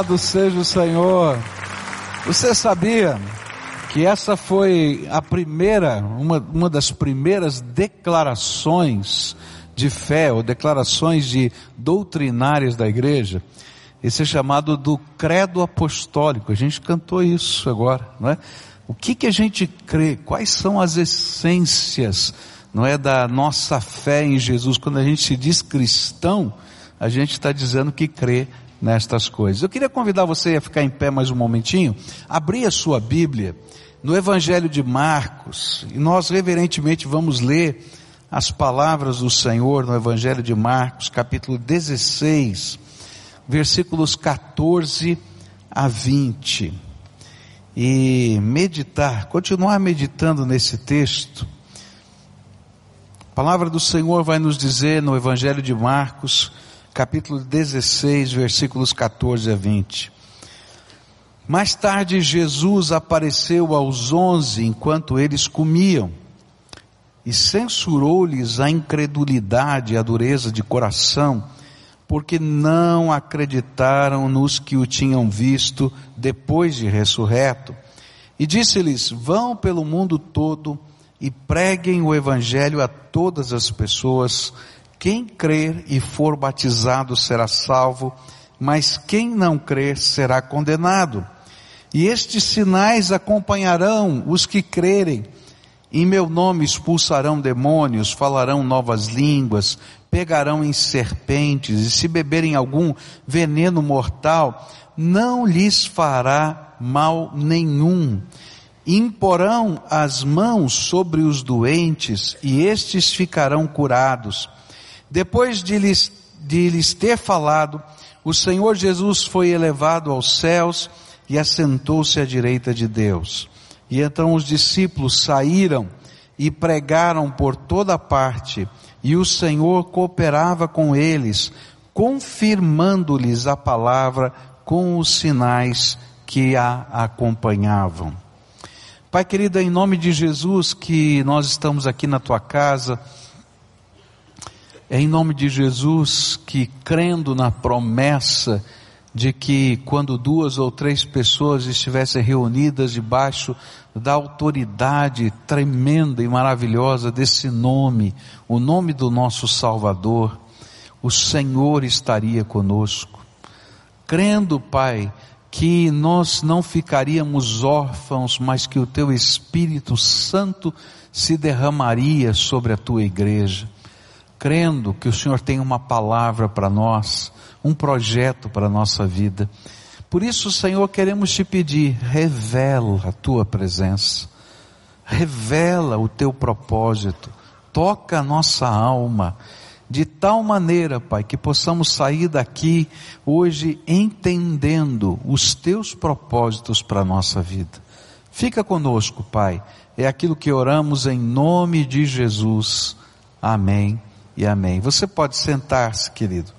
Louvado seja o Senhor. Você sabia que essa foi a primeira, uma, uma das primeiras declarações de fé ou declarações de doutrinárias da igreja? Esse é chamado do credo apostólico. A gente cantou isso agora, não é? O que que a gente crê? Quais são as essências, não é, da nossa fé em Jesus? Quando a gente se diz cristão, a gente está dizendo que crê nestas coisas. Eu queria convidar você a ficar em pé mais um momentinho, abrir a sua Bíblia no Evangelho de Marcos, e nós reverentemente vamos ler as palavras do Senhor no Evangelho de Marcos, capítulo 16, versículos 14 a 20. E meditar, continuar meditando nesse texto. A palavra do Senhor vai nos dizer no Evangelho de Marcos, capítulo 16, versículos 14 a 20. Mais tarde Jesus apareceu aos onze enquanto eles comiam e censurou-lhes a incredulidade e a dureza de coração, porque não acreditaram nos que o tinham visto depois de ressurreto. E disse-lhes: Vão pelo mundo todo e preguem o evangelho a todas as pessoas. Quem crer e for batizado será salvo, mas quem não crer será condenado. E estes sinais acompanharão os que crerem. Em meu nome expulsarão demônios, falarão novas línguas, pegarão em serpentes, e se beberem algum veneno mortal, não lhes fará mal nenhum. Imporão as mãos sobre os doentes, e estes ficarão curados. Depois de lhes, de lhes ter falado, o Senhor Jesus foi elevado aos céus e assentou-se à direita de Deus. E então os discípulos saíram e pregaram por toda parte, e o Senhor cooperava com eles, confirmando-lhes a palavra com os sinais que a acompanhavam. Pai querido, em nome de Jesus que nós estamos aqui na tua casa, é em nome de Jesus que, crendo na promessa de que quando duas ou três pessoas estivessem reunidas debaixo da autoridade tremenda e maravilhosa desse nome, o nome do nosso Salvador, o Senhor estaria conosco. Crendo, Pai, que nós não ficaríamos órfãos, mas que o Teu Espírito Santo se derramaria sobre a Tua igreja crendo que o Senhor tem uma palavra para nós, um projeto para a nossa vida. Por isso, Senhor, queremos te pedir, revela a tua presença, revela o teu propósito, toca a nossa alma, de tal maneira, Pai, que possamos sair daqui hoje entendendo os teus propósitos para a nossa vida. Fica conosco, Pai, é aquilo que oramos em nome de Jesus. Amém e amém. Você pode sentar-se, querido.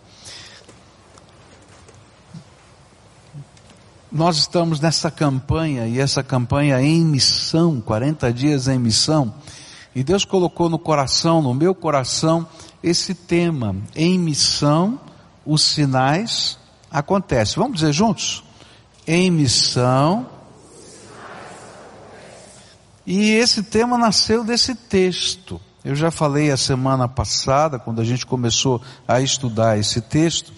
Nós estamos nessa campanha e essa campanha em missão, 40 dias em missão, e Deus colocou no coração, no meu coração, esse tema, em missão, os sinais acontecem. Vamos dizer juntos? Em missão. E esse tema nasceu desse texto. Eu já falei a semana passada, quando a gente começou a estudar esse texto,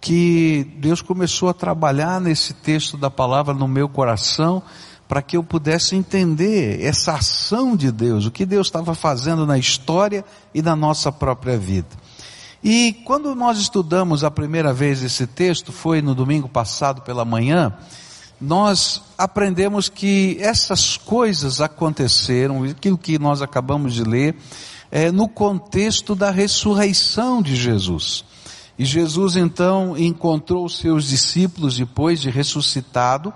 que Deus começou a trabalhar nesse texto da palavra no meu coração, para que eu pudesse entender essa ação de Deus, o que Deus estava fazendo na história e na nossa própria vida. E quando nós estudamos a primeira vez esse texto, foi no domingo passado pela manhã, nós aprendemos que essas coisas aconteceram, aquilo que nós acabamos de ler, é, no contexto da ressurreição de Jesus. E Jesus então encontrou os seus discípulos depois de ressuscitado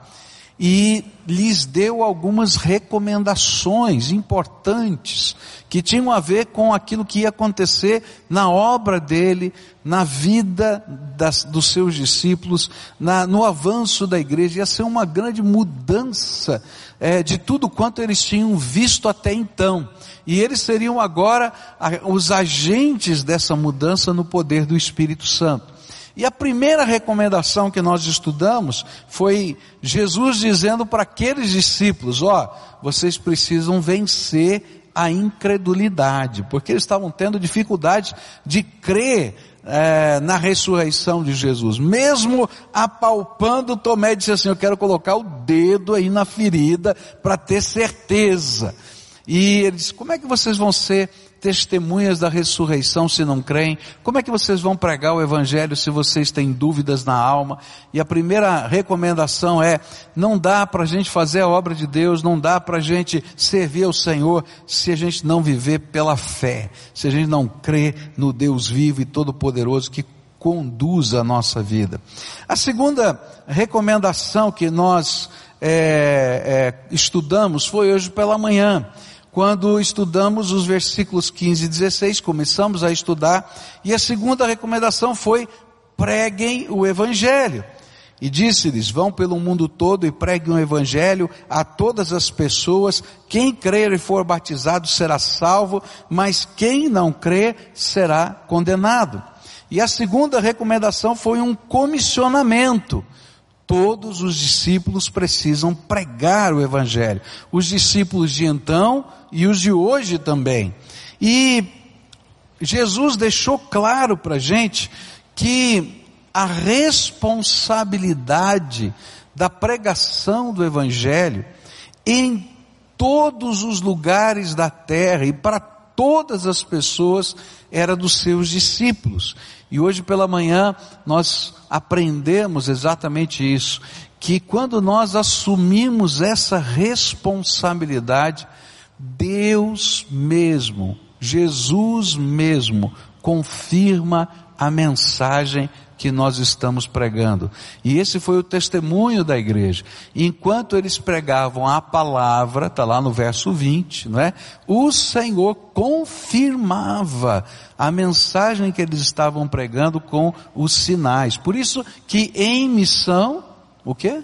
e lhes deu algumas recomendações importantes que tinham a ver com aquilo que ia acontecer na obra dele, na vida das, dos seus discípulos, na, no avanço da igreja. Ia ser uma grande mudança é, de tudo quanto eles tinham visto até então. E eles seriam agora os agentes dessa mudança no poder do Espírito Santo. E a primeira recomendação que nós estudamos foi Jesus dizendo para aqueles discípulos: ó, oh, vocês precisam vencer a incredulidade, porque eles estavam tendo dificuldade de crer é, na ressurreição de Jesus. Mesmo apalpando, Tomé disse assim: Eu quero colocar o dedo aí na ferida para ter certeza. E ele disse: Como é que vocês vão ser testemunhas da ressurreição se não creem? Como é que vocês vão pregar o evangelho se vocês têm dúvidas na alma? E a primeira recomendação é: não dá para a gente fazer a obra de Deus, não dá para a gente servir ao Senhor se a gente não viver pela fé, se a gente não crer no Deus vivo e todo-poderoso que conduz a nossa vida. A segunda recomendação que nós é, é, estudamos foi hoje pela manhã quando estudamos os versículos 15 e 16, começamos a estudar, e a segunda recomendação foi preguem o Evangelho. E disse-lhes, vão pelo mundo todo e preguem o Evangelho a todas as pessoas, quem crer e for batizado será salvo, mas quem não crer será condenado. E a segunda recomendação foi um comissionamento. Todos os discípulos precisam pregar o Evangelho. Os discípulos de então e os de hoje também. E Jesus deixou claro para a gente que a responsabilidade da pregação do Evangelho em todos os lugares da terra e para todas as pessoas era dos seus discípulos. E hoje pela manhã nós aprendemos exatamente isso, que quando nós assumimos essa responsabilidade, Deus mesmo, Jesus mesmo, confirma a mensagem que nós estamos pregando. E esse foi o testemunho da igreja. Enquanto eles pregavam a palavra, está lá no verso 20, não é? O Senhor confirmava a mensagem que eles estavam pregando com os sinais. Por isso que em missão, o quê?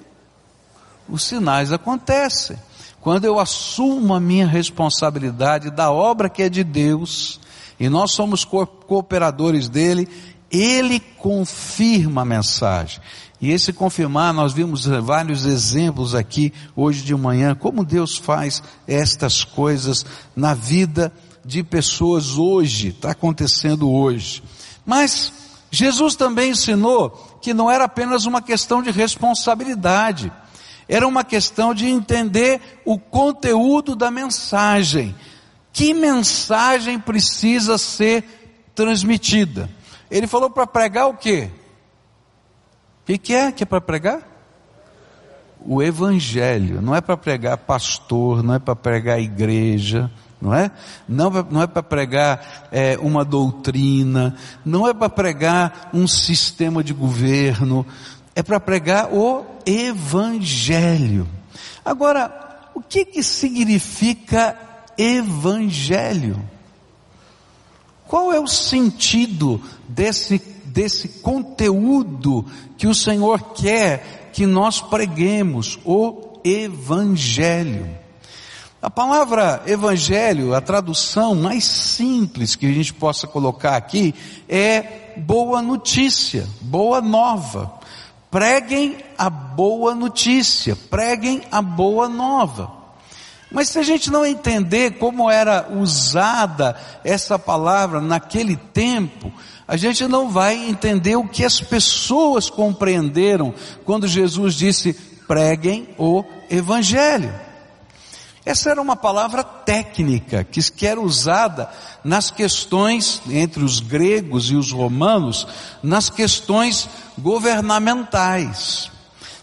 Os sinais acontecem. Quando eu assumo a minha responsabilidade da obra que é de Deus, e nós somos cooperadores dele, ele confirma a mensagem. E esse confirmar, nós vimos vários exemplos aqui hoje de manhã, como Deus faz estas coisas na vida de pessoas hoje, está acontecendo hoje. Mas Jesus também ensinou que não era apenas uma questão de responsabilidade, era uma questão de entender o conteúdo da mensagem. Que mensagem precisa ser transmitida? Ele falou para pregar o quê? O que, que é que é para pregar? O Evangelho. Não é para pregar pastor, não é para pregar igreja, não é? Não, não é para pregar é, uma doutrina, não é para pregar um sistema de governo, é para pregar o Evangelho. Agora, o que que significa Evangelho? Qual é o sentido desse, desse conteúdo que o Senhor quer que nós preguemos? O Evangelho. A palavra Evangelho, a tradução mais simples que a gente possa colocar aqui é boa notícia, boa nova. Preguem a boa notícia, preguem a boa nova. Mas se a gente não entender como era usada essa palavra naquele tempo, a gente não vai entender o que as pessoas compreenderam quando Jesus disse: preguem o Evangelho. Essa era uma palavra técnica que era usada nas questões entre os gregos e os romanos, nas questões governamentais.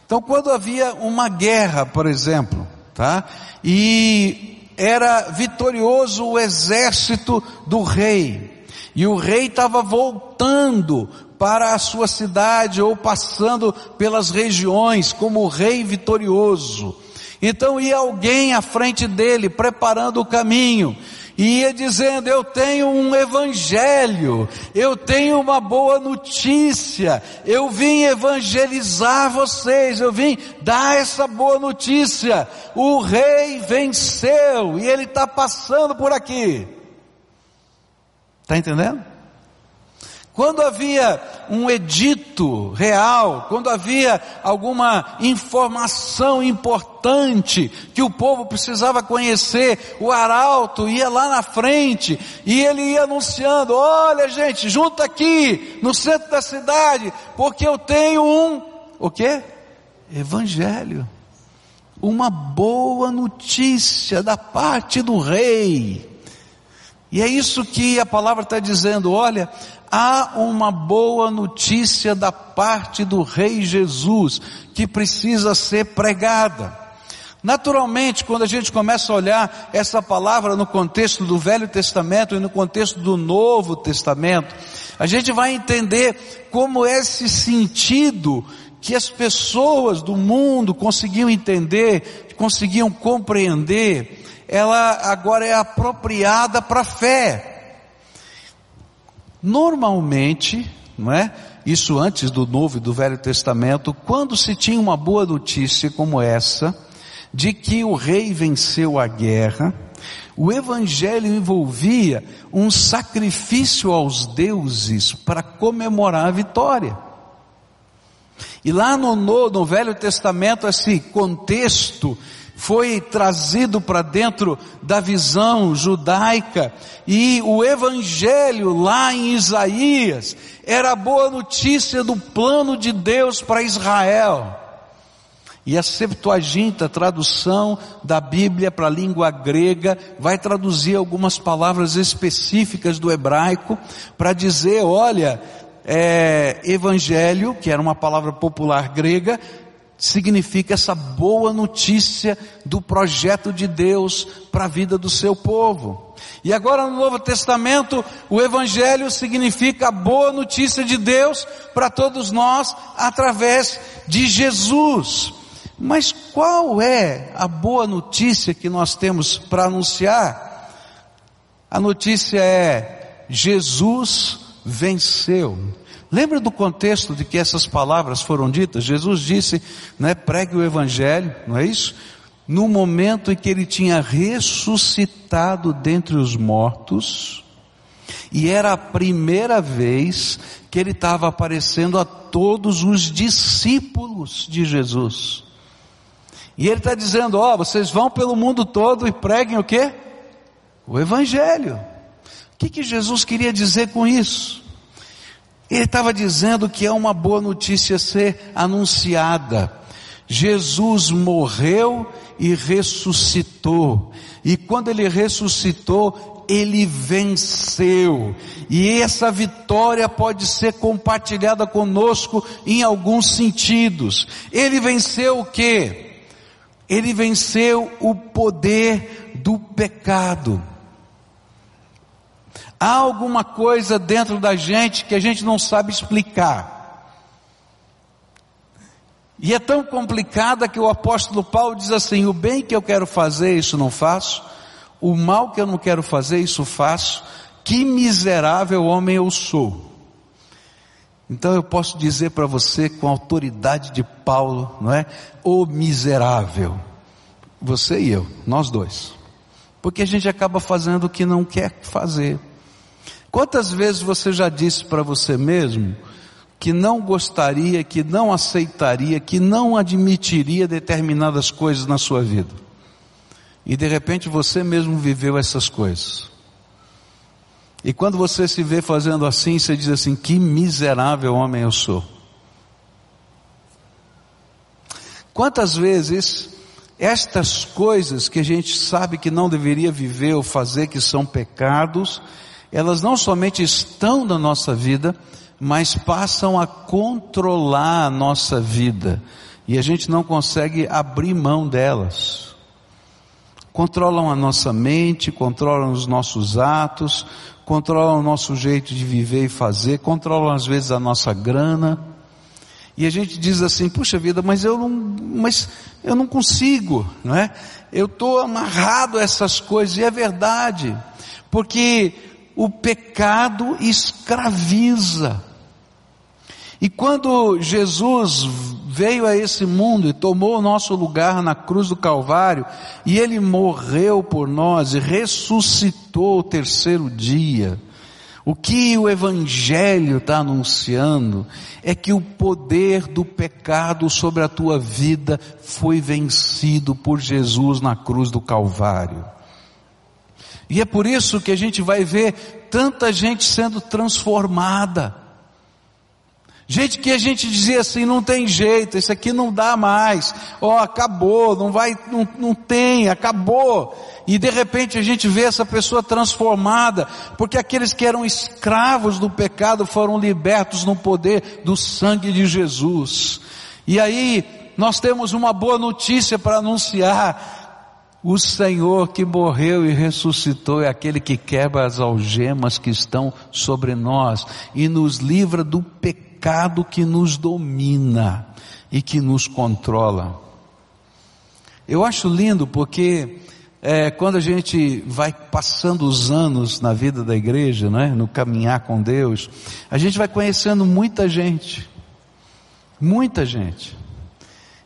Então, quando havia uma guerra, por exemplo, tá? E era vitorioso o exército do rei. E o rei estava voltando para a sua cidade ou passando pelas regiões como rei vitorioso. Então ia alguém à frente dele preparando o caminho e ia dizendo: Eu tenho um evangelho, eu tenho uma boa notícia, eu vim evangelizar vocês, eu vim dar essa boa notícia. O rei venceu e ele está passando por aqui. Está entendendo? Quando havia um edito real, quando havia alguma informação importante que o povo precisava conhecer, o arauto ia lá na frente e ele ia anunciando: olha gente, junta aqui no centro da cidade, porque eu tenho um, o quê? Evangelho. Uma boa notícia da parte do rei. E é isso que a palavra está dizendo, olha, há uma boa notícia da parte do Rei Jesus que precisa ser pregada. Naturalmente, quando a gente começa a olhar essa palavra no contexto do Velho Testamento e no contexto do Novo Testamento, a gente vai entender como esse sentido que as pessoas do mundo conseguiam entender, conseguiam compreender, ela agora é apropriada para a fé. Normalmente, não é? Isso antes do Novo e do Velho Testamento, quando se tinha uma boa notícia como essa, de que o rei venceu a guerra, o evangelho envolvia um sacrifício aos deuses para comemorar a vitória. E lá no, no, no Velho Testamento, esse contexto foi trazido para dentro da visão judaica e o evangelho lá em Isaías era a boa notícia do plano de Deus para Israel. E a Septuaginta, tradução da Bíblia para a língua grega, vai traduzir algumas palavras específicas do hebraico para dizer, olha, é, evangelho, que era uma palavra popular grega, significa essa boa notícia do projeto de Deus para a vida do seu povo. E agora no Novo Testamento, o Evangelho significa a boa notícia de Deus para todos nós através de Jesus. Mas qual é a boa notícia que nós temos para anunciar? A notícia é: Jesus venceu. Lembra do contexto de que essas palavras foram ditas? Jesus disse, né, pregue o evangelho, não é isso? No momento em que ele tinha ressuscitado dentre os mortos, e era a primeira vez que ele estava aparecendo a todos os discípulos de Jesus. E ele está dizendo, ó, oh, vocês vão pelo mundo todo e preguem o quê? O Evangelho. O que, que Jesus queria dizer com isso? Ele estava dizendo que é uma boa notícia ser anunciada. Jesus morreu e ressuscitou. E quando ele ressuscitou, ele venceu. E essa vitória pode ser compartilhada conosco em alguns sentidos. Ele venceu o quê? Ele venceu o poder do pecado. Há alguma coisa dentro da gente que a gente não sabe explicar. E é tão complicada que o apóstolo Paulo diz assim: o bem que eu quero fazer, isso não faço, o mal que eu não quero fazer, isso faço, que miserável homem eu sou. Então eu posso dizer para você com a autoridade de Paulo, não é? O miserável. Você e eu, nós dois. Porque a gente acaba fazendo o que não quer fazer. Quantas vezes você já disse para você mesmo que não gostaria, que não aceitaria, que não admitiria determinadas coisas na sua vida? E de repente você mesmo viveu essas coisas. E quando você se vê fazendo assim, você diz assim: que miserável homem eu sou. Quantas vezes estas coisas que a gente sabe que não deveria viver ou fazer, que são pecados, elas não somente estão na nossa vida, mas passam a controlar a nossa vida. E a gente não consegue abrir mão delas. Controlam a nossa mente, controlam os nossos atos, controlam o nosso jeito de viver e fazer, controlam às vezes a nossa grana. E a gente diz assim, puxa vida, mas eu não, mas eu não consigo, não é? Eu estou amarrado a essas coisas, e é verdade, porque o pecado escraviza. E quando Jesus veio a esse mundo e tomou o nosso lugar na cruz do Calvário, e ele morreu por nós e ressuscitou o terceiro dia, O que o Evangelho está anunciando é que o poder do pecado sobre a tua vida foi vencido por Jesus na cruz do Calvário. E é por isso que a gente vai ver tanta gente sendo transformada. Gente que a gente dizia assim, não tem jeito, isso aqui não dá mais, ó, oh, acabou, não vai, não, não tem, acabou. E de repente a gente vê essa pessoa transformada, porque aqueles que eram escravos do pecado foram libertos no poder do sangue de Jesus. E aí nós temos uma boa notícia para anunciar. O Senhor que morreu e ressuscitou é aquele que quebra as algemas que estão sobre nós e nos livra do pecado que nos domina e que nos controla. Eu acho lindo porque é, quando a gente vai passando os anos na vida da igreja, né, no caminhar com Deus, a gente vai conhecendo muita gente, muita gente.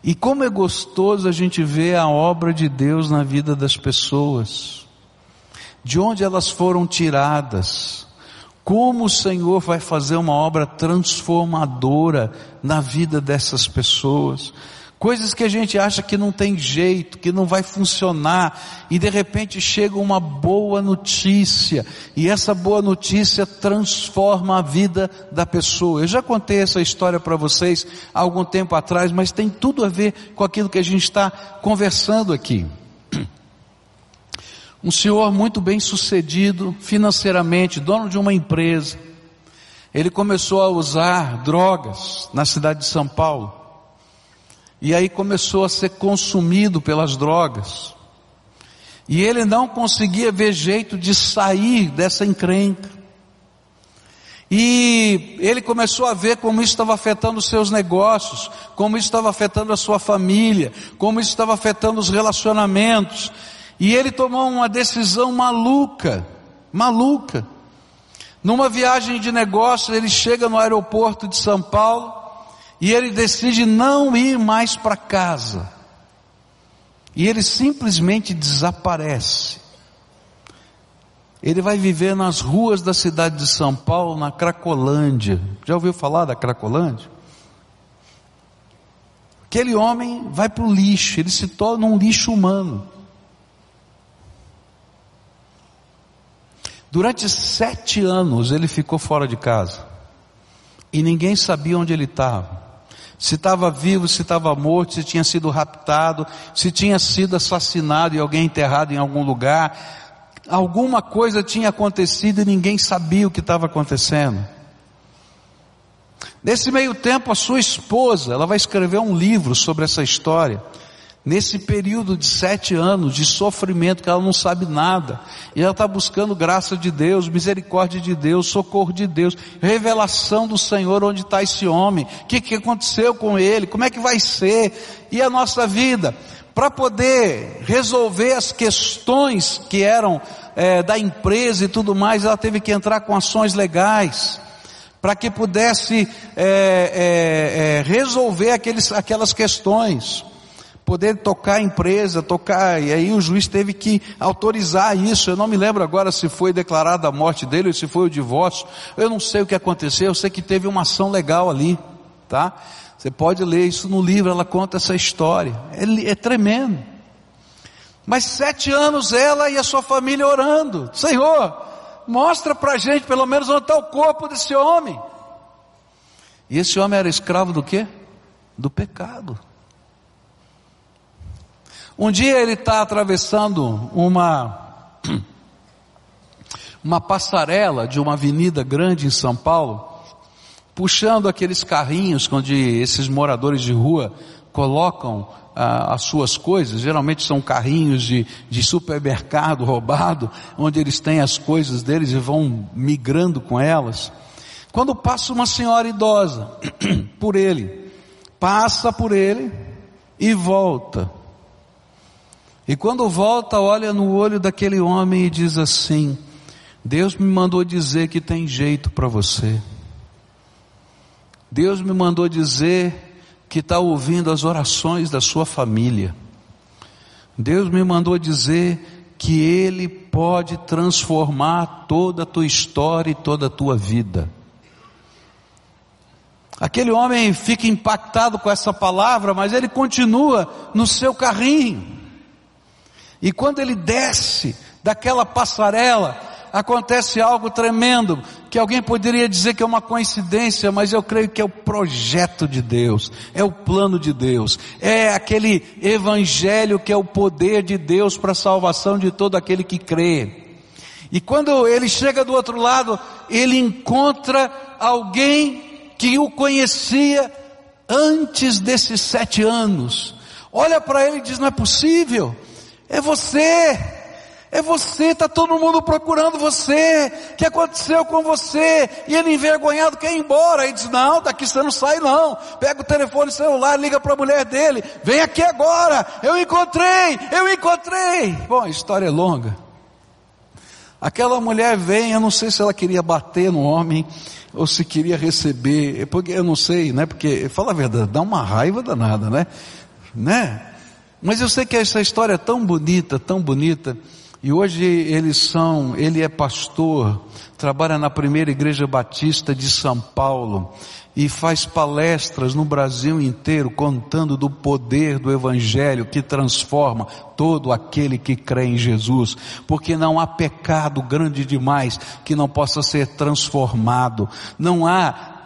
E como é gostoso a gente ver a obra de Deus na vida das pessoas, de onde elas foram tiradas, como o Senhor vai fazer uma obra transformadora na vida dessas pessoas. Coisas que a gente acha que não tem jeito, que não vai funcionar, e de repente chega uma boa notícia, e essa boa notícia transforma a vida da pessoa. Eu já contei essa história para vocês há algum tempo atrás, mas tem tudo a ver com aquilo que a gente está conversando aqui. Um senhor muito bem sucedido financeiramente, dono de uma empresa, ele começou a usar drogas na cidade de São Paulo. E aí começou a ser consumido pelas drogas. E ele não conseguia ver jeito de sair dessa encrenca. E ele começou a ver como isso estava afetando os seus negócios, como isso estava afetando a sua família, como isso estava afetando os relacionamentos. E ele tomou uma decisão maluca, maluca. Numa viagem de negócios, ele chega no aeroporto de São Paulo, e ele decide não ir mais para casa. E ele simplesmente desaparece. Ele vai viver nas ruas da cidade de São Paulo, na Cracolândia. Já ouviu falar da Cracolândia? Aquele homem vai para o lixo, ele se torna um lixo humano. Durante sete anos ele ficou fora de casa. E ninguém sabia onde ele estava se estava vivo, se estava morto, se tinha sido raptado, se tinha sido assassinado e alguém enterrado em algum lugar. Alguma coisa tinha acontecido e ninguém sabia o que estava acontecendo. Nesse meio tempo, a sua esposa, ela vai escrever um livro sobre essa história nesse período de sete anos de sofrimento que ela não sabe nada, e ela está buscando graça de Deus, misericórdia de Deus, socorro de Deus, revelação do Senhor, onde está esse homem, o que, que aconteceu com ele, como é que vai ser, e a nossa vida, para poder resolver as questões que eram é, da empresa e tudo mais, ela teve que entrar com ações legais, para que pudesse é, é, é resolver aqueles, aquelas questões poder tocar a empresa, tocar, e aí o juiz teve que autorizar isso. Eu não me lembro agora se foi declarada a morte dele ou se foi o divórcio. Eu não sei o que aconteceu, eu sei que teve uma ação legal ali, tá? Você pode ler isso no livro, ela conta essa história. É, é tremendo. Mas sete anos ela e a sua família orando. Senhor, mostra pra gente pelo menos onde está o corpo desse homem. E esse homem era escravo do quê? Do pecado. Um dia ele está atravessando uma, uma passarela de uma avenida grande em São Paulo, puxando aqueles carrinhos onde esses moradores de rua colocam ah, as suas coisas, geralmente são carrinhos de, de supermercado roubado, onde eles têm as coisas deles e vão migrando com elas. Quando passa uma senhora idosa por ele, passa por ele e volta. E quando volta, olha no olho daquele homem e diz assim: Deus me mandou dizer que tem jeito para você. Deus me mandou dizer que está ouvindo as orações da sua família. Deus me mandou dizer que Ele pode transformar toda a tua história e toda a tua vida. Aquele homem fica impactado com essa palavra, mas ele continua no seu carrinho. E quando ele desce daquela passarela, acontece algo tremendo, que alguém poderia dizer que é uma coincidência, mas eu creio que é o projeto de Deus, é o plano de Deus, é aquele evangelho que é o poder de Deus para a salvação de todo aquele que crê. E quando ele chega do outro lado, ele encontra alguém que o conhecia antes desses sete anos. Olha para ele e diz: Não é possível, é você, é você, está todo mundo procurando você, o que aconteceu com você? E ele envergonhado quer ir embora, e diz: Não, daqui você não sai não. Pega o telefone celular, liga para a mulher dele, vem aqui agora, eu encontrei, eu encontrei. Bom, a história é longa. Aquela mulher vem, eu não sei se ela queria bater no homem, ou se queria receber, porque eu não sei, né? Porque, fala a verdade, dá uma raiva danada, né? Né? Mas eu sei que essa história é tão bonita, tão bonita, e hoje eles são, ele é pastor, trabalha na primeira igreja batista de São Paulo, e faz palestras no Brasil inteiro contando do poder do Evangelho que transforma todo aquele que crê em Jesus, porque não há pecado grande demais que não possa ser transformado, não há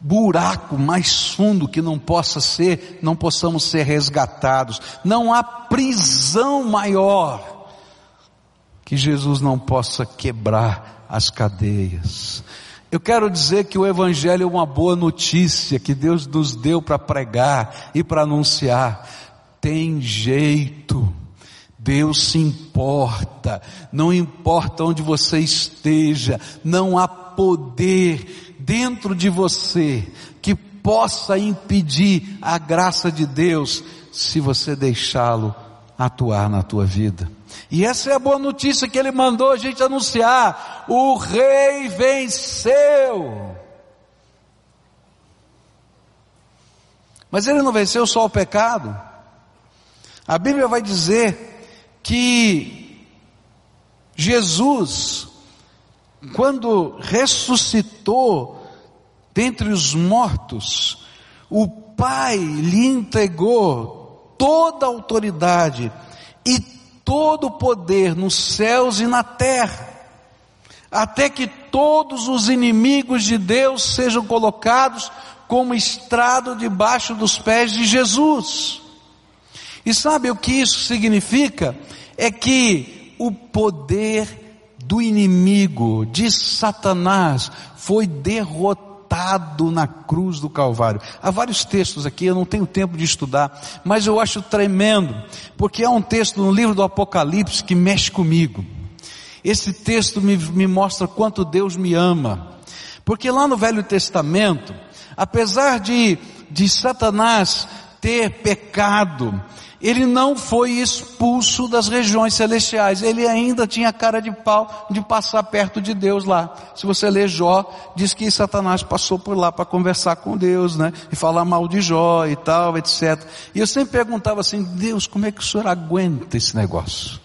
buraco mais fundo que não possa ser, não possamos ser resgatados, não há prisão maior que Jesus não possa quebrar as cadeias. Eu quero dizer que o Evangelho é uma boa notícia que Deus nos deu para pregar e para anunciar. Tem jeito. Deus se importa, não importa onde você esteja, não há poder dentro de você que possa impedir a graça de Deus se você deixá-lo atuar na tua vida. E essa é a boa notícia que ele mandou a gente anunciar. O rei venceu. Mas ele não venceu só o pecado. A Bíblia vai dizer que Jesus, quando ressuscitou dentre os mortos, o Pai lhe entregou toda a autoridade e todo o poder nos céus e na terra, até que todos os inimigos de Deus sejam colocados como estrado debaixo dos pés de Jesus. E sabe o que isso significa? É que o poder do inimigo, de Satanás, foi derrotado na cruz do Calvário. Há vários textos aqui, eu não tenho tempo de estudar, mas eu acho tremendo, porque há um texto no livro do Apocalipse que mexe comigo. Esse texto me, me mostra quanto Deus me ama. Porque lá no Velho Testamento, apesar de, de Satanás ter pecado, ele não foi expulso das regiões celestiais, ele ainda tinha cara de pau de passar perto de Deus lá. Se você ler Jó, diz que Satanás passou por lá para conversar com Deus, né? E falar mal de Jó e tal, etc. E eu sempre perguntava assim, Deus, como é que o senhor aguenta esse negócio?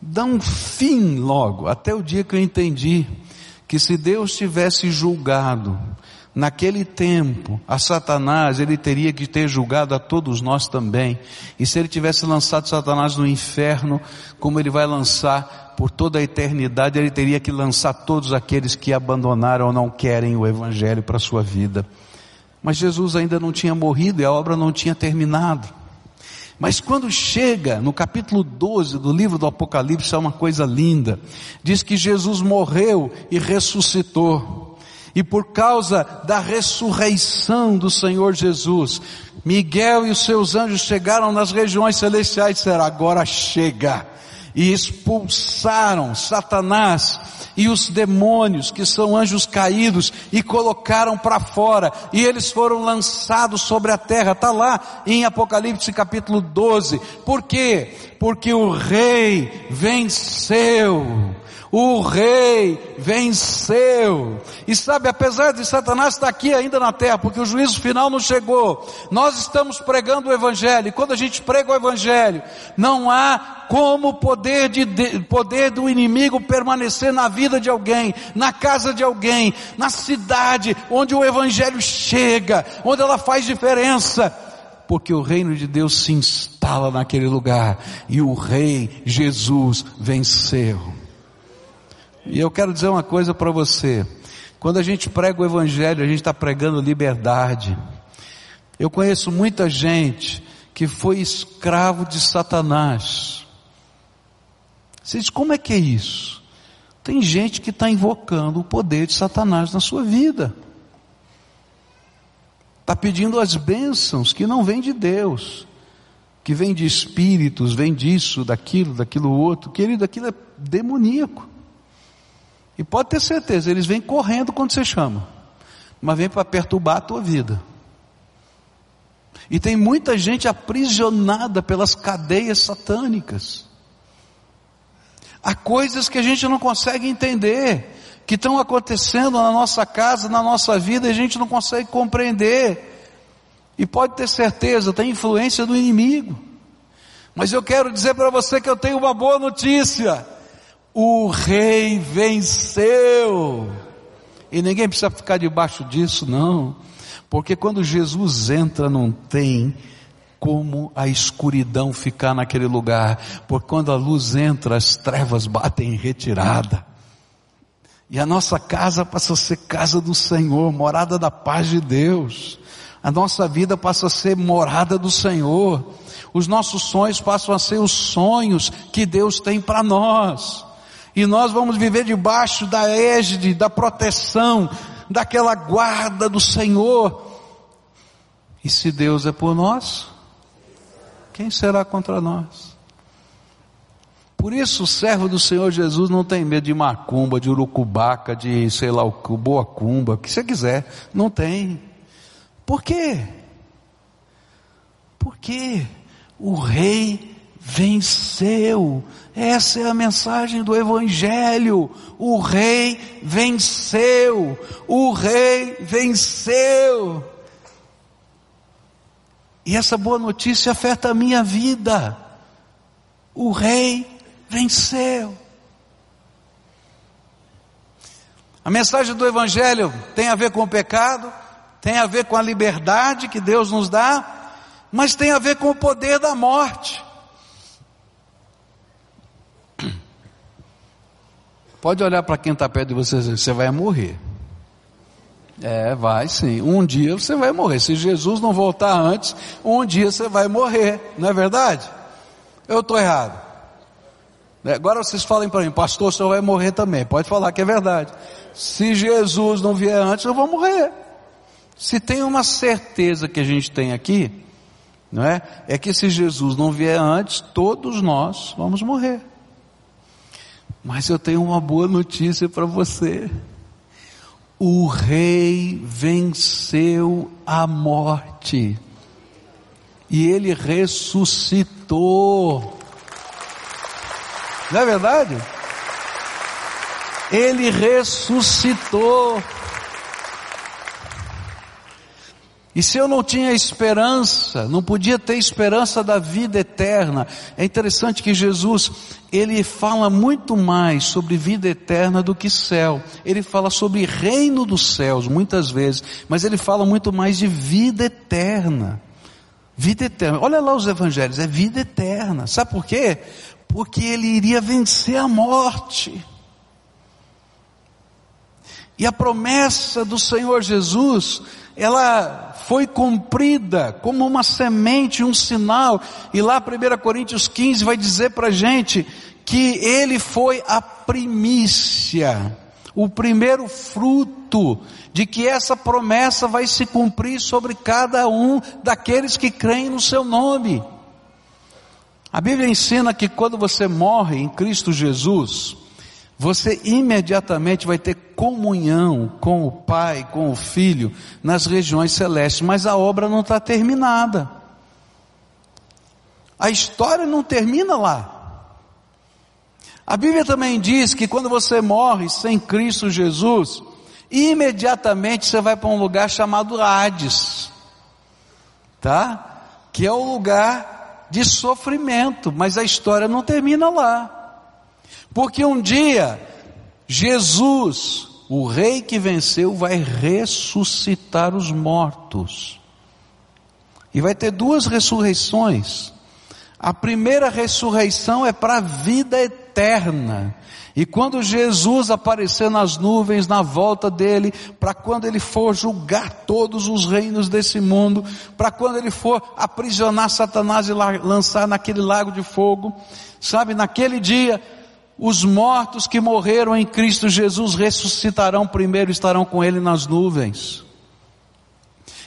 Dá um fim logo, até o dia que eu entendi que se Deus tivesse julgado Naquele tempo, a Satanás, ele teria que ter julgado a todos nós também. E se ele tivesse lançado Satanás no inferno, como ele vai lançar por toda a eternidade, ele teria que lançar todos aqueles que abandonaram ou não querem o Evangelho para a sua vida. Mas Jesus ainda não tinha morrido e a obra não tinha terminado. Mas quando chega no capítulo 12 do livro do Apocalipse, é uma coisa linda. Diz que Jesus morreu e ressuscitou. E por causa da ressurreição do Senhor Jesus, Miguel e os seus anjos chegaram nas regiões celestiais e disseram, agora chega. E expulsaram Satanás e os demônios, que são anjos caídos, e colocaram para fora, e eles foram lançados sobre a terra, está lá em Apocalipse capítulo 12. Por quê? Porque o rei venceu O rei venceu. E sabe, apesar de Satanás estar aqui ainda na terra, porque o juízo final não chegou, nós estamos pregando o Evangelho. E quando a gente prega o Evangelho, não há como o poder, de, poder do inimigo permanecer na vida de alguém, na casa de alguém, na cidade onde o Evangelho chega, onde ela faz diferença porque o reino de Deus se instala naquele lugar e o rei Jesus venceu. E eu quero dizer uma coisa para você. Quando a gente prega o Evangelho, a gente está pregando liberdade. Eu conheço muita gente que foi escravo de Satanás. Você diz, como é que é isso? Tem gente que está invocando o poder de Satanás na sua vida. Está pedindo as bênçãos que não vêm de Deus, que vêm de espíritos, vêm disso, daquilo, daquilo outro. Querido, aquilo é demoníaco. E pode ter certeza, eles vêm correndo quando você chama, mas vêm para perturbar a tua vida. E tem muita gente aprisionada pelas cadeias satânicas. Há coisas que a gente não consegue entender, que estão acontecendo na nossa casa, na nossa vida, e a gente não consegue compreender. E pode ter certeza, tem influência do inimigo. Mas eu quero dizer para você que eu tenho uma boa notícia. O rei venceu. E ninguém precisa ficar debaixo disso, não. Porque quando Jesus entra, não tem como a escuridão ficar naquele lugar. Porque quando a luz entra, as trevas batem em retirada. E a nossa casa passa a ser casa do Senhor, morada da paz de Deus. A nossa vida passa a ser morada do Senhor. Os nossos sonhos passam a ser os sonhos que Deus tem para nós. E nós vamos viver debaixo da égide, da proteção, daquela guarda do Senhor. E se Deus é por nós, quem será contra nós? Por isso o servo do Senhor Jesus não tem medo de macumba, de urucubaca, de sei lá o boa cumba, o que você quiser. Não tem. Por quê? Porque o rei venceu. Essa é a mensagem do Evangelho. O rei venceu. O rei venceu. E essa boa notícia afeta a minha vida. O rei venceu. A mensagem do Evangelho tem a ver com o pecado, tem a ver com a liberdade que Deus nos dá, mas tem a ver com o poder da morte. Pode olhar para quem está perto de você e dizer, você vai morrer. É, vai sim. Um dia você vai morrer. Se Jesus não voltar antes, um dia você vai morrer. Não é verdade? Eu estou errado. É, agora vocês falem para mim, pastor, o senhor vai morrer também. Pode falar que é verdade. Se Jesus não vier antes, eu vou morrer. Se tem uma certeza que a gente tem aqui, não é? É que se Jesus não vier antes, todos nós vamos morrer. Mas eu tenho uma boa notícia para você. O rei venceu a morte. E ele ressuscitou. Não é verdade? Ele ressuscitou. E se eu não tinha esperança, não podia ter esperança da vida eterna, é interessante que Jesus, ele fala muito mais sobre vida eterna do que céu. Ele fala sobre reino dos céus muitas vezes, mas ele fala muito mais de vida eterna. Vida eterna. Olha lá os evangelhos, é vida eterna. Sabe por quê? Porque ele iria vencer a morte. E a promessa do Senhor Jesus, ela foi cumprida como uma semente, um sinal. E lá 1 Coríntios 15 vai dizer para a gente que ele foi a primícia, o primeiro fruto de que essa promessa vai se cumprir sobre cada um daqueles que creem no seu nome. A Bíblia ensina que quando você morre em Cristo Jesus, você imediatamente vai ter comunhão com o Pai, com o Filho, nas regiões celestes, mas a obra não está terminada. A história não termina lá. A Bíblia também diz que quando você morre sem Cristo Jesus, imediatamente você vai para um lugar chamado Hades, tá? Que é o lugar de sofrimento, mas a história não termina lá. Porque um dia, Jesus, o rei que venceu, vai ressuscitar os mortos. E vai ter duas ressurreições. A primeira ressurreição é para a vida eterna. E quando Jesus aparecer nas nuvens, na volta dele, para quando ele for julgar todos os reinos desse mundo, para quando ele for aprisionar Satanás e lançar naquele lago de fogo, sabe, naquele dia, os mortos que morreram em Cristo Jesus ressuscitarão primeiro, estarão com ele nas nuvens.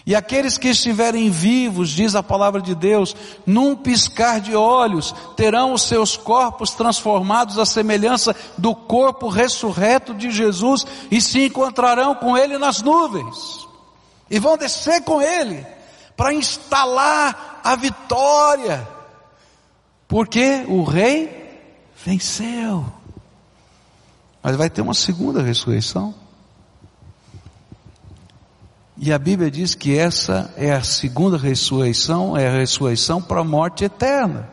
E aqueles que estiverem vivos, diz a palavra de Deus, num piscar de olhos, terão os seus corpos transformados à semelhança do corpo ressurreto de Jesus e se encontrarão com Ele nas nuvens. E vão descer com Ele para instalar a vitória. Porque o Rei venceu. Mas vai ter uma segunda ressurreição. E a Bíblia diz que essa é a segunda ressurreição, é a ressurreição para a morte eterna.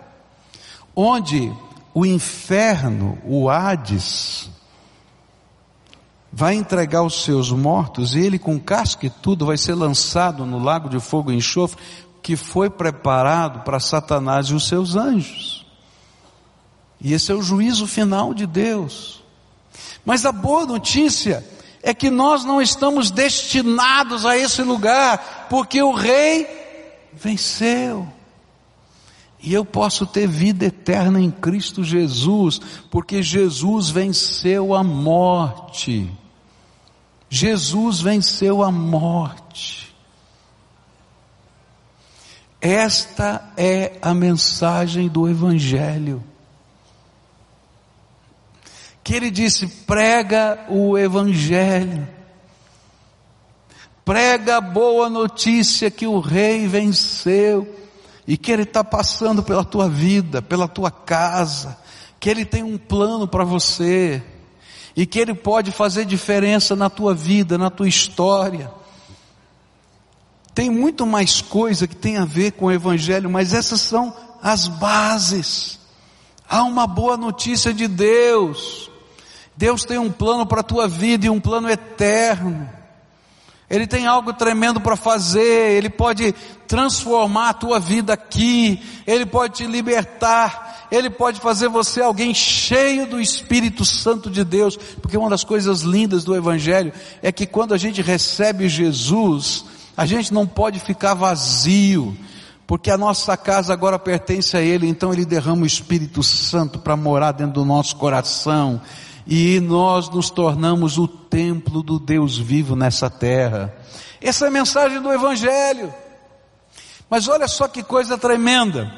Onde o inferno, o Hades, vai entregar os seus mortos e ele com casca e tudo vai ser lançado no lago de fogo e enxofre que foi preparado para Satanás e os seus anjos. E esse é o juízo final de Deus. Mas a boa notícia é que nós não estamos destinados a esse lugar, porque o Rei venceu. E eu posso ter vida eterna em Cristo Jesus, porque Jesus venceu a morte. Jesus venceu a morte. Esta é a mensagem do Evangelho que ele disse: prega o Evangelho, prega a boa notícia que o rei venceu e que ele está passando pela tua vida, pela tua casa, que ele tem um plano para você e que ele pode fazer diferença na tua vida, na tua história. Tem muito mais coisa que tem a ver com o Evangelho, mas essas são as bases. Há uma boa notícia de Deus. Deus tem um plano para a tua vida e um plano eterno. Ele tem algo tremendo para fazer, Ele pode transformar a tua vida aqui, Ele pode te libertar, Ele pode fazer você alguém cheio do Espírito Santo de Deus, porque uma das coisas lindas do Evangelho é que quando a gente recebe Jesus, a gente não pode ficar vazio, porque a nossa casa agora pertence a Ele, então Ele derrama o Espírito Santo para morar dentro do nosso coração, e nós nos tornamos o templo do Deus vivo nessa terra. Essa é a mensagem do Evangelho. Mas olha só que coisa tremenda.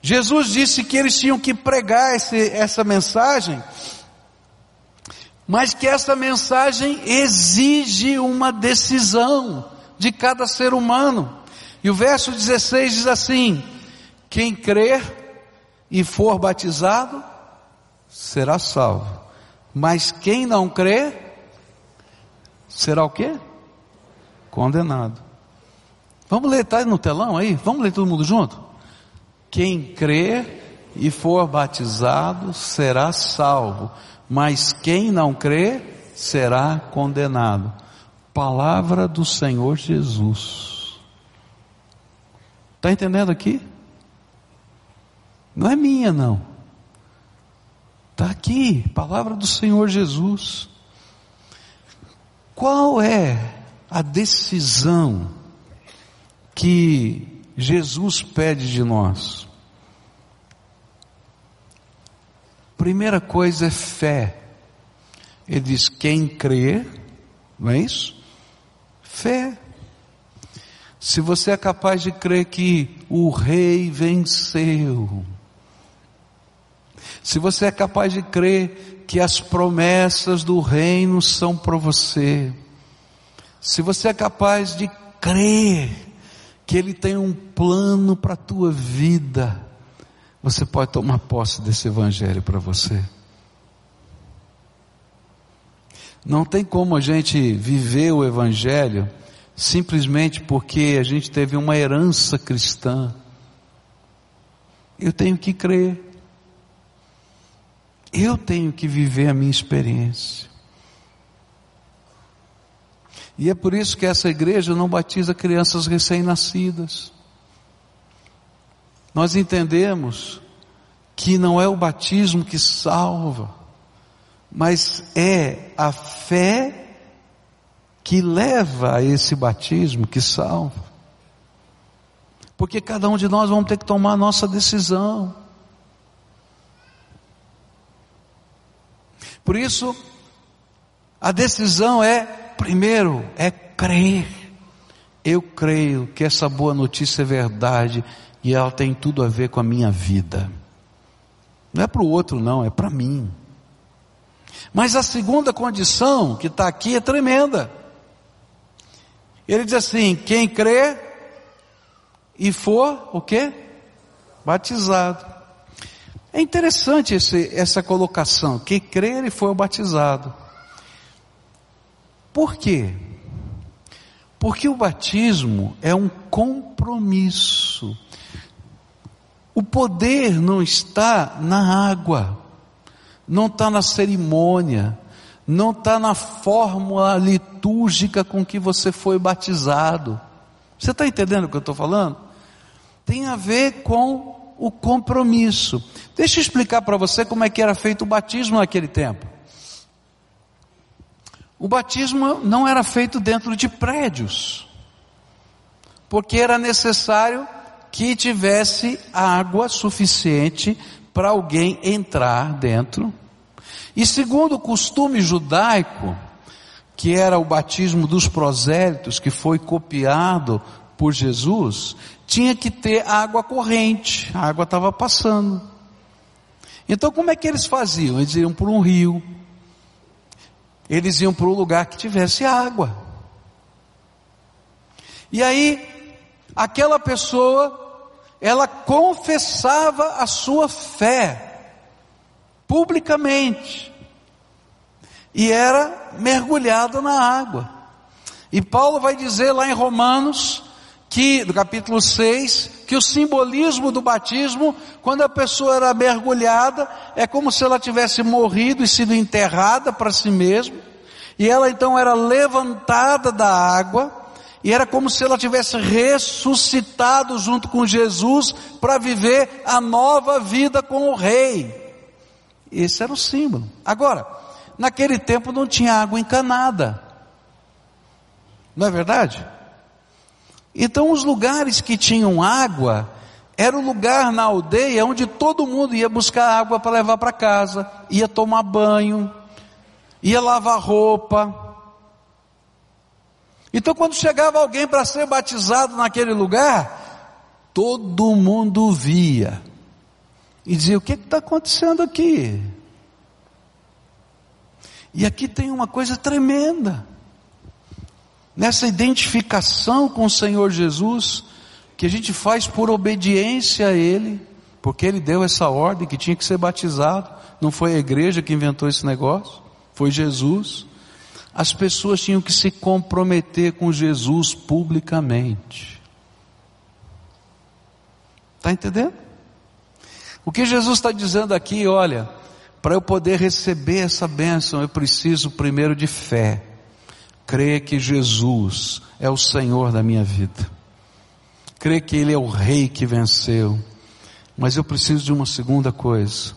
Jesus disse que eles tinham que pregar esse, essa mensagem, mas que essa mensagem exige uma decisão de cada ser humano. E o verso 16 diz assim: quem crer e for batizado será salvo mas quem não crê, será o quê? Condenado. Vamos ler, está no telão aí? Vamos ler todo mundo junto? Quem crê e for batizado será salvo, mas quem não crê será condenado. Palavra do Senhor Jesus. Está entendendo aqui? Não é minha, não. Está aqui, palavra do Senhor Jesus. Qual é a decisão que Jesus pede de nós? Primeira coisa é fé. Ele diz: quem crê, não é isso? Fé. Se você é capaz de crer que o rei venceu, se você é capaz de crer que as promessas do reino são para você, se você é capaz de crer que Ele tem um plano para a tua vida, você pode tomar posse desse Evangelho para você. Não tem como a gente viver o Evangelho simplesmente porque a gente teve uma herança cristã. Eu tenho que crer. Eu tenho que viver a minha experiência. E é por isso que essa igreja não batiza crianças recém-nascidas. Nós entendemos que não é o batismo que salva, mas é a fé que leva a esse batismo que salva. Porque cada um de nós vamos ter que tomar a nossa decisão. Por isso, a decisão é, primeiro, é crer. Eu creio que essa boa notícia é verdade e ela tem tudo a ver com a minha vida. Não é para o outro, não, é para mim. Mas a segunda condição que está aqui é tremenda. Ele diz assim: quem crê e for o quê? Batizado. É interessante esse, essa colocação, quem crer e for batizado. Por quê? Porque o batismo é um compromisso. O poder não está na água, não está na cerimônia, não está na fórmula litúrgica com que você foi batizado. Você está entendendo o que eu estou falando? Tem a ver com o compromisso. Deixa eu explicar para você como é que era feito o batismo naquele tempo. O batismo não era feito dentro de prédios, porque era necessário que tivesse água suficiente para alguém entrar dentro. E segundo o costume judaico, que era o batismo dos prosélitos, que foi copiado por Jesus, tinha que ter água corrente, a água estava passando. Então como é que eles faziam? Eles iam por um rio, eles iam para um lugar que tivesse água. E aí, aquela pessoa ela confessava a sua fé publicamente e era mergulhada na água. E Paulo vai dizer lá em Romanos que no capítulo 6, que o simbolismo do batismo, quando a pessoa era mergulhada, é como se ela tivesse morrido e sido enterrada para si mesma, e ela então era levantada da água, e era como se ela tivesse ressuscitado junto com Jesus para viver a nova vida com o rei. Esse era o símbolo. Agora, naquele tempo não tinha água encanada. Não é verdade? Então os lugares que tinham água era o lugar na aldeia onde todo mundo ia buscar água para levar para casa, ia tomar banho, ia lavar roupa, então, quando chegava alguém para ser batizado naquele lugar, todo mundo via e dizia: O que está acontecendo aqui? E aqui tem uma coisa tremenda, nessa identificação com o Senhor Jesus, que a gente faz por obediência a Ele, porque Ele deu essa ordem que tinha que ser batizado, não foi a igreja que inventou esse negócio, foi Jesus. As pessoas tinham que se comprometer com Jesus publicamente. Está entendendo? O que Jesus está dizendo aqui, olha, para eu poder receber essa bênção, eu preciso primeiro de fé. Crer que Jesus é o Senhor da minha vida. Crer que Ele é o Rei que venceu. Mas eu preciso de uma segunda coisa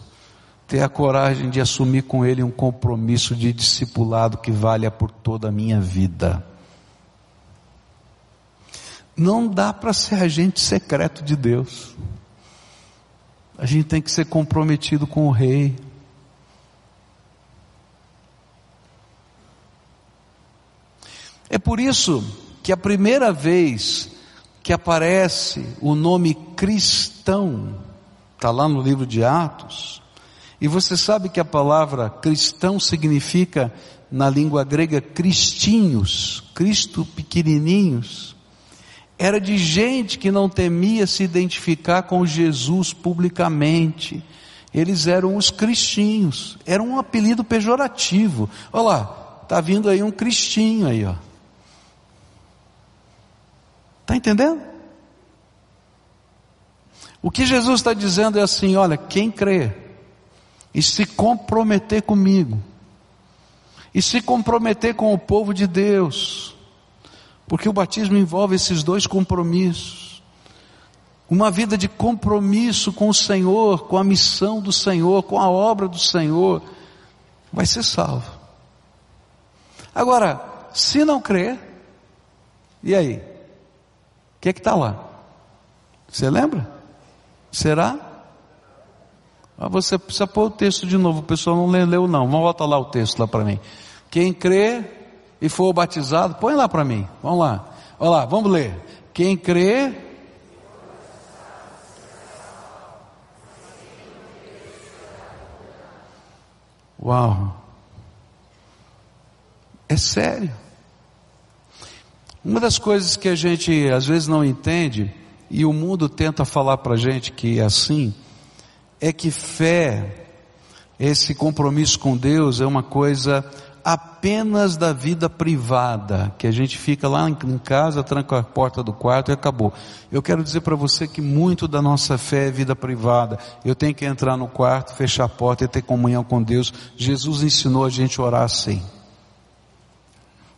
ter a coragem de assumir com Ele um compromisso de discipulado que valha por toda a minha vida. Não dá para ser agente secreto de Deus. A gente tem que ser comprometido com o Rei. É por isso que a primeira vez que aparece o nome cristão, está lá no livro de Atos, e você sabe que a palavra cristão significa, na língua grega, cristinhos, Cristo pequenininhos. Era de gente que não temia se identificar com Jesus publicamente. Eles eram os cristinhos, era um apelido pejorativo. Olha lá, tá vindo aí um cristinho aí, ó. Tá entendendo? O que Jesus está dizendo é assim: olha, quem crê e se comprometer comigo, e se comprometer com o povo de Deus, porque o batismo envolve esses dois compromissos. Uma vida de compromisso com o Senhor, com a missão do Senhor, com a obra do Senhor, vai ser salvo. Agora, se não crer, e aí? Que é que está lá? Você lembra? Será? Ah, você precisa pôr o texto de novo, o pessoal não leu não. Voltar lá o texto lá para mim. Quem crê e for batizado, põe lá para mim. Vamos lá. Olha lá, vamos ler. Quem crê Uau! É sério. Uma das coisas que a gente às vezes não entende, e o mundo tenta falar para a gente que é assim, é que fé, esse compromisso com Deus é uma coisa apenas da vida privada, que a gente fica lá em casa, tranca a porta do quarto e acabou. Eu quero dizer para você que muito da nossa fé é vida privada. Eu tenho que entrar no quarto, fechar a porta e ter comunhão com Deus. Jesus ensinou a gente a orar assim.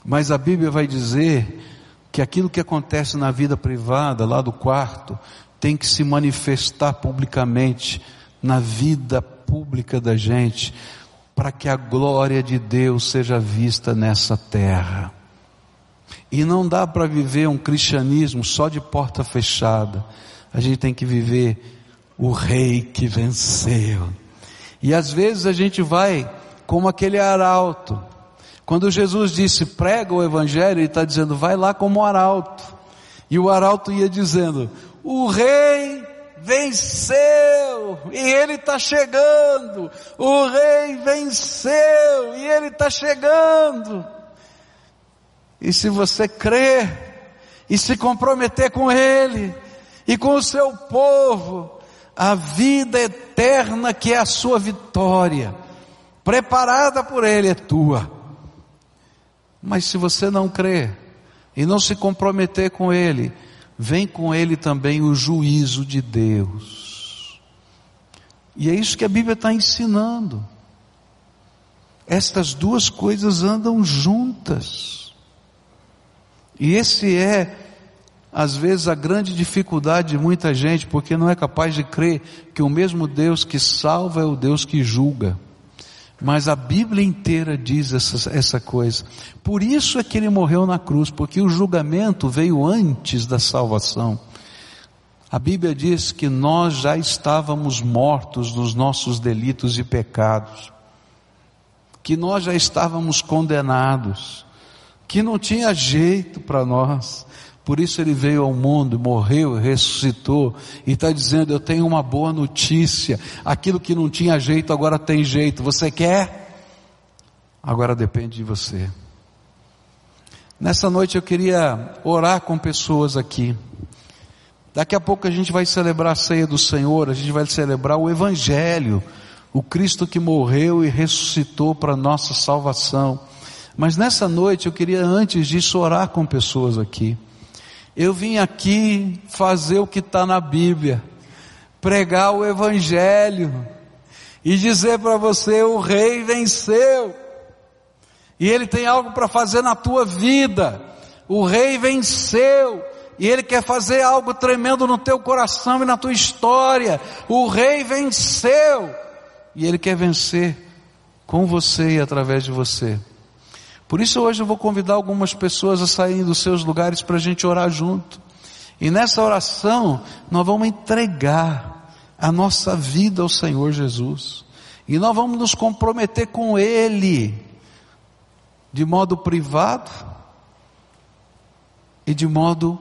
Mas a Bíblia vai dizer que aquilo que acontece na vida privada, lá do quarto, tem que se manifestar publicamente na vida pública da gente para que a glória de Deus seja vista nessa terra. E não dá para viver um cristianismo só de porta fechada. A gente tem que viver o rei que venceu. E às vezes a gente vai como aquele arauto. Quando Jesus disse prega o evangelho, ele está dizendo vai lá como arauto. E o arauto ia dizendo: o rei venceu e ele está chegando. O rei venceu e ele está chegando. E se você crer e se comprometer com ele e com o seu povo, a vida eterna que é a sua vitória, preparada por ele, é tua. Mas se você não crer e não se comprometer com ele, vem com ele também o juízo de Deus. E é isso que a Bíblia está ensinando. Estas duas coisas andam juntas. E esse é, às vezes, a grande dificuldade de muita gente, porque não é capaz de crer que o mesmo Deus que salva é o Deus que julga. Mas a Bíblia inteira diz essa, essa coisa. Por isso é que ele morreu na cruz, porque o julgamento veio antes da salvação. A Bíblia diz que nós já estávamos mortos nos nossos delitos e pecados, que nós já estávamos condenados, que não tinha jeito para nós, por isso ele veio ao mundo, morreu, ressuscitou e está dizendo: Eu tenho uma boa notícia. Aquilo que não tinha jeito agora tem jeito. Você quer? Agora depende de você. Nessa noite eu queria orar com pessoas aqui. Daqui a pouco a gente vai celebrar a ceia do Senhor, a gente vai celebrar o Evangelho, o Cristo que morreu e ressuscitou para nossa salvação. Mas nessa noite eu queria antes disso orar com pessoas aqui. Eu vim aqui fazer o que está na Bíblia, pregar o Evangelho e dizer para você: o Rei venceu, e Ele tem algo para fazer na tua vida. O Rei venceu, e Ele quer fazer algo tremendo no teu coração e na tua história. O Rei venceu, e Ele quer vencer com você e através de você. Por isso hoje eu vou convidar algumas pessoas a saírem dos seus lugares para a gente orar junto. E nessa oração nós vamos entregar a nossa vida ao Senhor Jesus. E nós vamos nos comprometer com Ele, de modo privado e de modo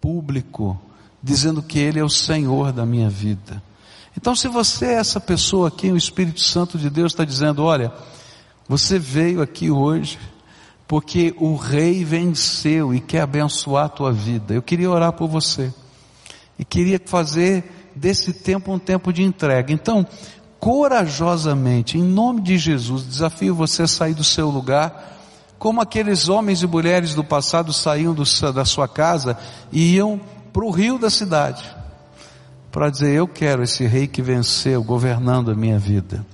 público, dizendo que Ele é o Senhor da minha vida. Então, se você é essa pessoa aqui, o Espírito Santo de Deus está dizendo: olha, você veio aqui hoje porque o rei venceu e quer abençoar a tua vida. Eu queria orar por você e queria fazer desse tempo um tempo de entrega. Então, corajosamente, em nome de Jesus, desafio você a sair do seu lugar, como aqueles homens e mulheres do passado saíam do, da sua casa e iam para o rio da cidade, para dizer: Eu quero esse rei que venceu governando a minha vida.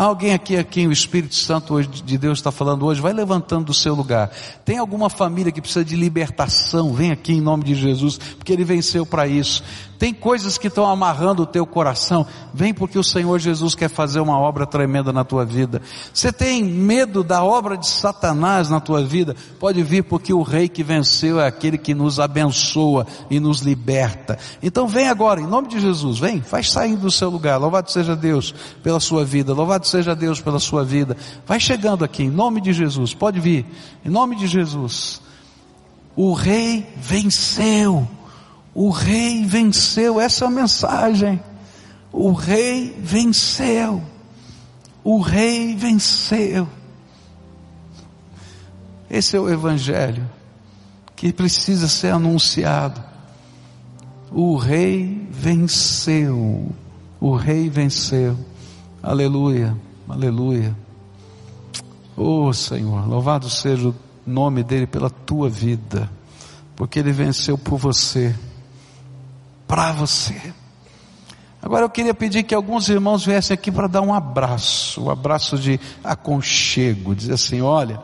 Alguém aqui a quem o Espírito Santo hoje, de Deus está falando hoje, vai levantando do seu lugar. Tem alguma família que precisa de libertação? Vem aqui em nome de Jesus, porque Ele venceu para isso. Tem coisas que estão amarrando o teu coração. Vem porque o Senhor Jesus quer fazer uma obra tremenda na tua vida. Você tem medo da obra de Satanás na tua vida? Pode vir porque o rei que venceu é aquele que nos abençoa e nos liberta. Então vem agora, em nome de Jesus, vem, faz saindo do seu lugar. Louvado seja Deus pela sua vida. Louvado seja Deus pela sua vida. Vai chegando aqui, em nome de Jesus. Pode vir, em nome de Jesus. O rei venceu. O rei venceu, essa é a mensagem. O rei venceu. O rei venceu. Esse é o evangelho que precisa ser anunciado. O rei venceu. O rei venceu. Aleluia. Aleluia. Oh Senhor, louvado seja o nome dele pela tua vida, porque ele venceu por você para você. Agora eu queria pedir que alguns irmãos viessem aqui para dar um abraço, um abraço de aconchego, dizer assim: olha,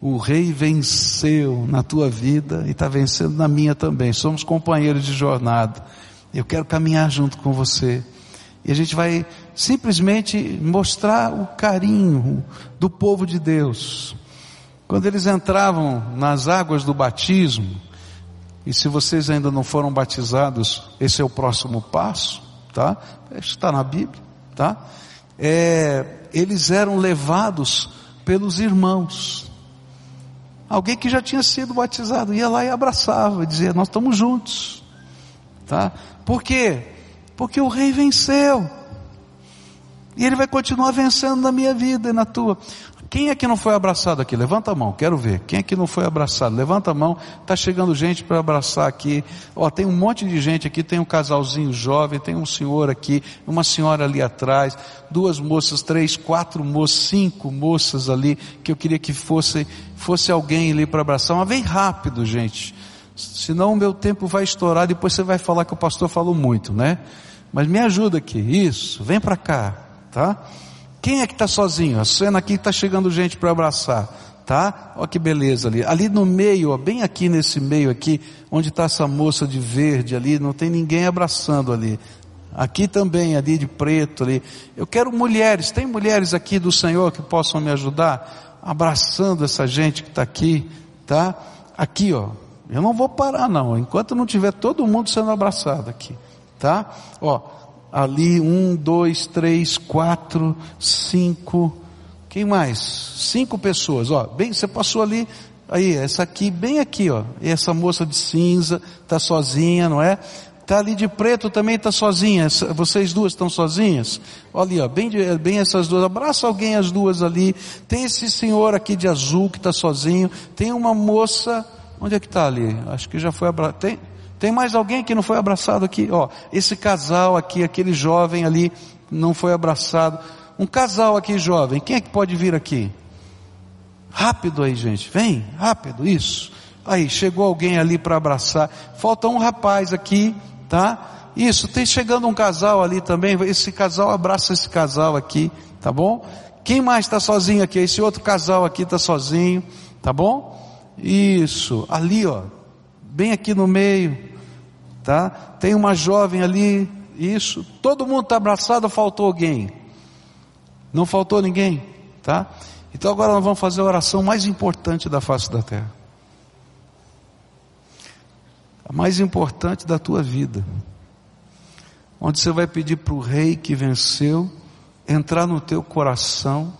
o rei venceu na tua vida e está vencendo na minha também. Somos companheiros de jornada. Eu quero caminhar junto com você. E a gente vai simplesmente mostrar o carinho do povo de Deus. Quando eles entravam nas águas do batismo, e se vocês ainda não foram batizados, esse é o próximo passo, tá? Está na Bíblia, tá? É, eles eram levados pelos irmãos. Alguém que já tinha sido batizado ia lá e abraçava, dizia: Nós estamos juntos, tá? Por quê? Porque o Rei venceu. E ele vai continuar vencendo na minha vida e na tua. Quem é que não foi abraçado aqui? Levanta a mão, quero ver. Quem é que não foi abraçado? Levanta a mão. Está chegando gente para abraçar aqui. Ó, tem um monte de gente aqui. Tem um casalzinho jovem, tem um senhor aqui, uma senhora ali atrás, duas moças, três, quatro moças, cinco moças ali que eu queria que fosse fosse alguém ali para abraçar. Mas vem rápido, gente. Senão o meu tempo vai estourar. Depois você vai falar que o pastor falou muito, né? Mas me ajuda aqui. Isso. Vem para cá, tá? Quem é que está sozinho? A cena aqui está chegando gente para abraçar, tá? Olha que beleza ali. Ali no meio, ó, bem aqui nesse meio aqui, onde está essa moça de verde ali, não tem ninguém abraçando ali. Aqui também, ali de preto ali. Eu quero mulheres, tem mulheres aqui do Senhor que possam me ajudar? Abraçando essa gente que está aqui, tá? Aqui, ó. Eu não vou parar não, enquanto não tiver todo mundo sendo abraçado aqui, tá? Ó, ali um, dois, três, quatro, cinco, quem mais? Cinco pessoas, ó, bem, você passou ali, aí, essa aqui, bem aqui, ó, e essa moça de cinza, tá sozinha, não é? Tá ali de preto também tá sozinha, vocês duas estão sozinhas? Olha ali, ó, bem, bem essas duas, abraça alguém as duas ali, tem esse senhor aqui de azul que está sozinho, tem uma moça, onde é que está ali? Acho que já foi abraçado, tem, tem mais alguém que não foi abraçado aqui? Ó, esse casal aqui, aquele jovem ali, não foi abraçado. Um casal aqui jovem, quem é que pode vir aqui? Rápido aí, gente, vem, rápido, isso. Aí, chegou alguém ali para abraçar. Falta um rapaz aqui, tá? Isso, tem chegando um casal ali também. Esse casal abraça esse casal aqui, tá bom? Quem mais está sozinho aqui? Esse outro casal aqui está sozinho, tá bom? Isso, ali ó, bem aqui no meio tá? Tem uma jovem ali, isso. Todo mundo está abraçado, faltou alguém? Não faltou ninguém, tá? Então agora nós vamos fazer a oração mais importante da face da terra. A mais importante da tua vida. Onde você vai pedir para o rei que venceu entrar no teu coração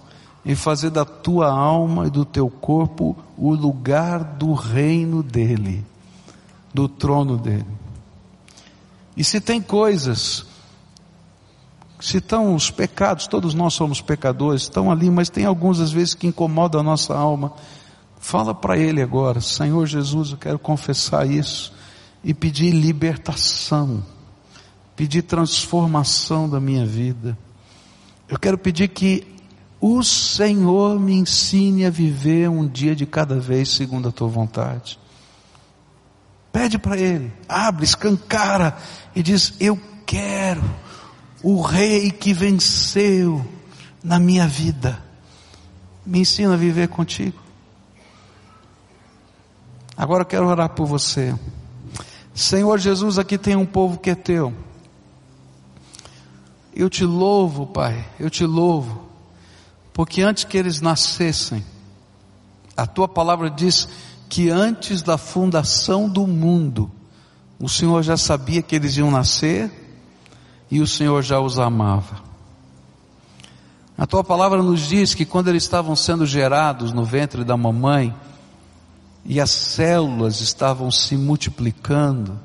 e fazer da tua alma e do teu corpo o lugar do reino dele, do trono dele. E se tem coisas, se estão os pecados, todos nós somos pecadores, estão ali, mas tem alguns às vezes que incomodam a nossa alma. Fala para Ele agora, Senhor Jesus, eu quero confessar isso e pedir libertação, pedir transformação da minha vida. Eu quero pedir que o Senhor me ensine a viver um dia de cada vez segundo a tua vontade. Pede para Ele, abre, escancara e diz: Eu quero o Rei que venceu na minha vida. Me ensina a viver contigo. Agora eu quero orar por você. Senhor Jesus, aqui tem um povo que é teu. Eu te louvo, Pai, eu te louvo, porque antes que eles nascessem, a tua palavra diz que antes da fundação do mundo, o Senhor já sabia que eles iam nascer e o Senhor já os amava. A tua palavra nos diz que quando eles estavam sendo gerados no ventre da mamãe, e as células estavam se multiplicando,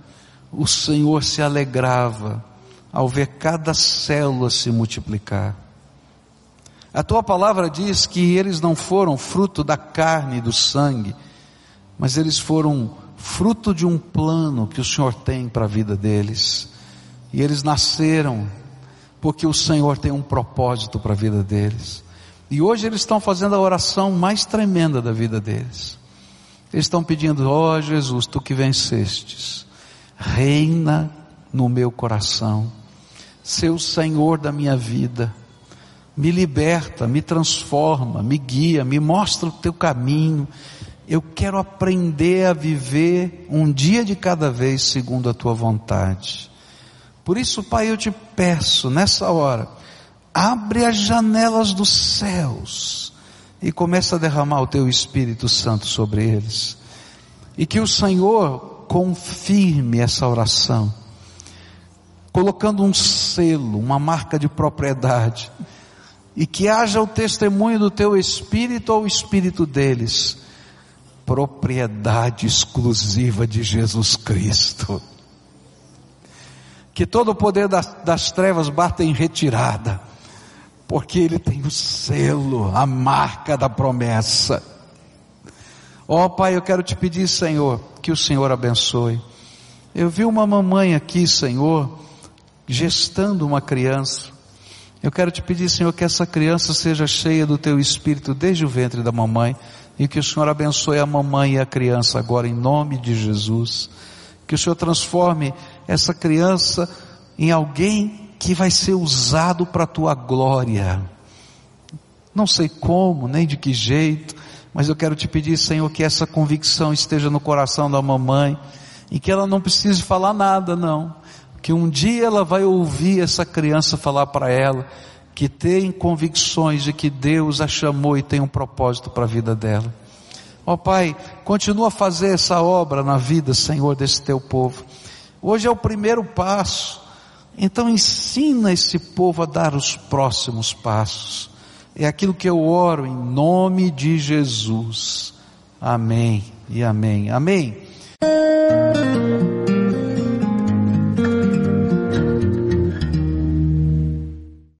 o Senhor se alegrava ao ver cada célula se multiplicar. A tua palavra diz que eles não foram fruto da carne e do sangue, mas eles foram fruto de um plano que o Senhor tem para a vida deles. E eles nasceram porque o Senhor tem um propósito para a vida deles. E hoje eles estão fazendo a oração mais tremenda da vida deles. Eles estão pedindo, ó oh, Jesus, tu que vencestes, reina no meu coração, seu Senhor da minha vida, me liberta, me transforma, me guia, me mostra o teu caminho. Eu quero aprender a viver um dia de cada vez segundo a tua vontade. Por isso, Pai, eu te peço nessa hora, abre as janelas dos céus e começa a derramar o teu Espírito Santo sobre eles. E que o Senhor confirme essa oração, colocando um selo, uma marca de propriedade, e que haja o testemunho do teu Espírito ou Espírito deles, propriedade exclusiva de Jesus Cristo. Que todo o poder das, das trevas bata em retirada porque ele tem o selo, a marca da promessa. Ó oh, Pai, eu quero te pedir, Senhor, que o Senhor abençoe. Eu vi uma mamãe aqui, Senhor, gestando uma criança. Eu quero te pedir, Senhor, que essa criança seja cheia do teu espírito desde o ventre da mamãe e que o Senhor abençoe a mamãe e a criança agora em nome de Jesus. Que o Senhor transforme essa criança em alguém que vai ser usado para a tua glória. Não sei como, nem de que jeito, mas eu quero te pedir, Senhor, que essa convicção esteja no coração da mamãe e que ela não precise falar nada, não. Que um dia ela vai ouvir essa criança falar para ela que tem convicções de que Deus a chamou e tem um propósito para a vida dela. Ó oh, Pai, continua a fazer essa obra na vida, Senhor, desse teu povo. Hoje é o primeiro passo. Então ensina esse povo a dar os próximos passos. É aquilo que eu oro em nome de Jesus. Amém e amém. Amém.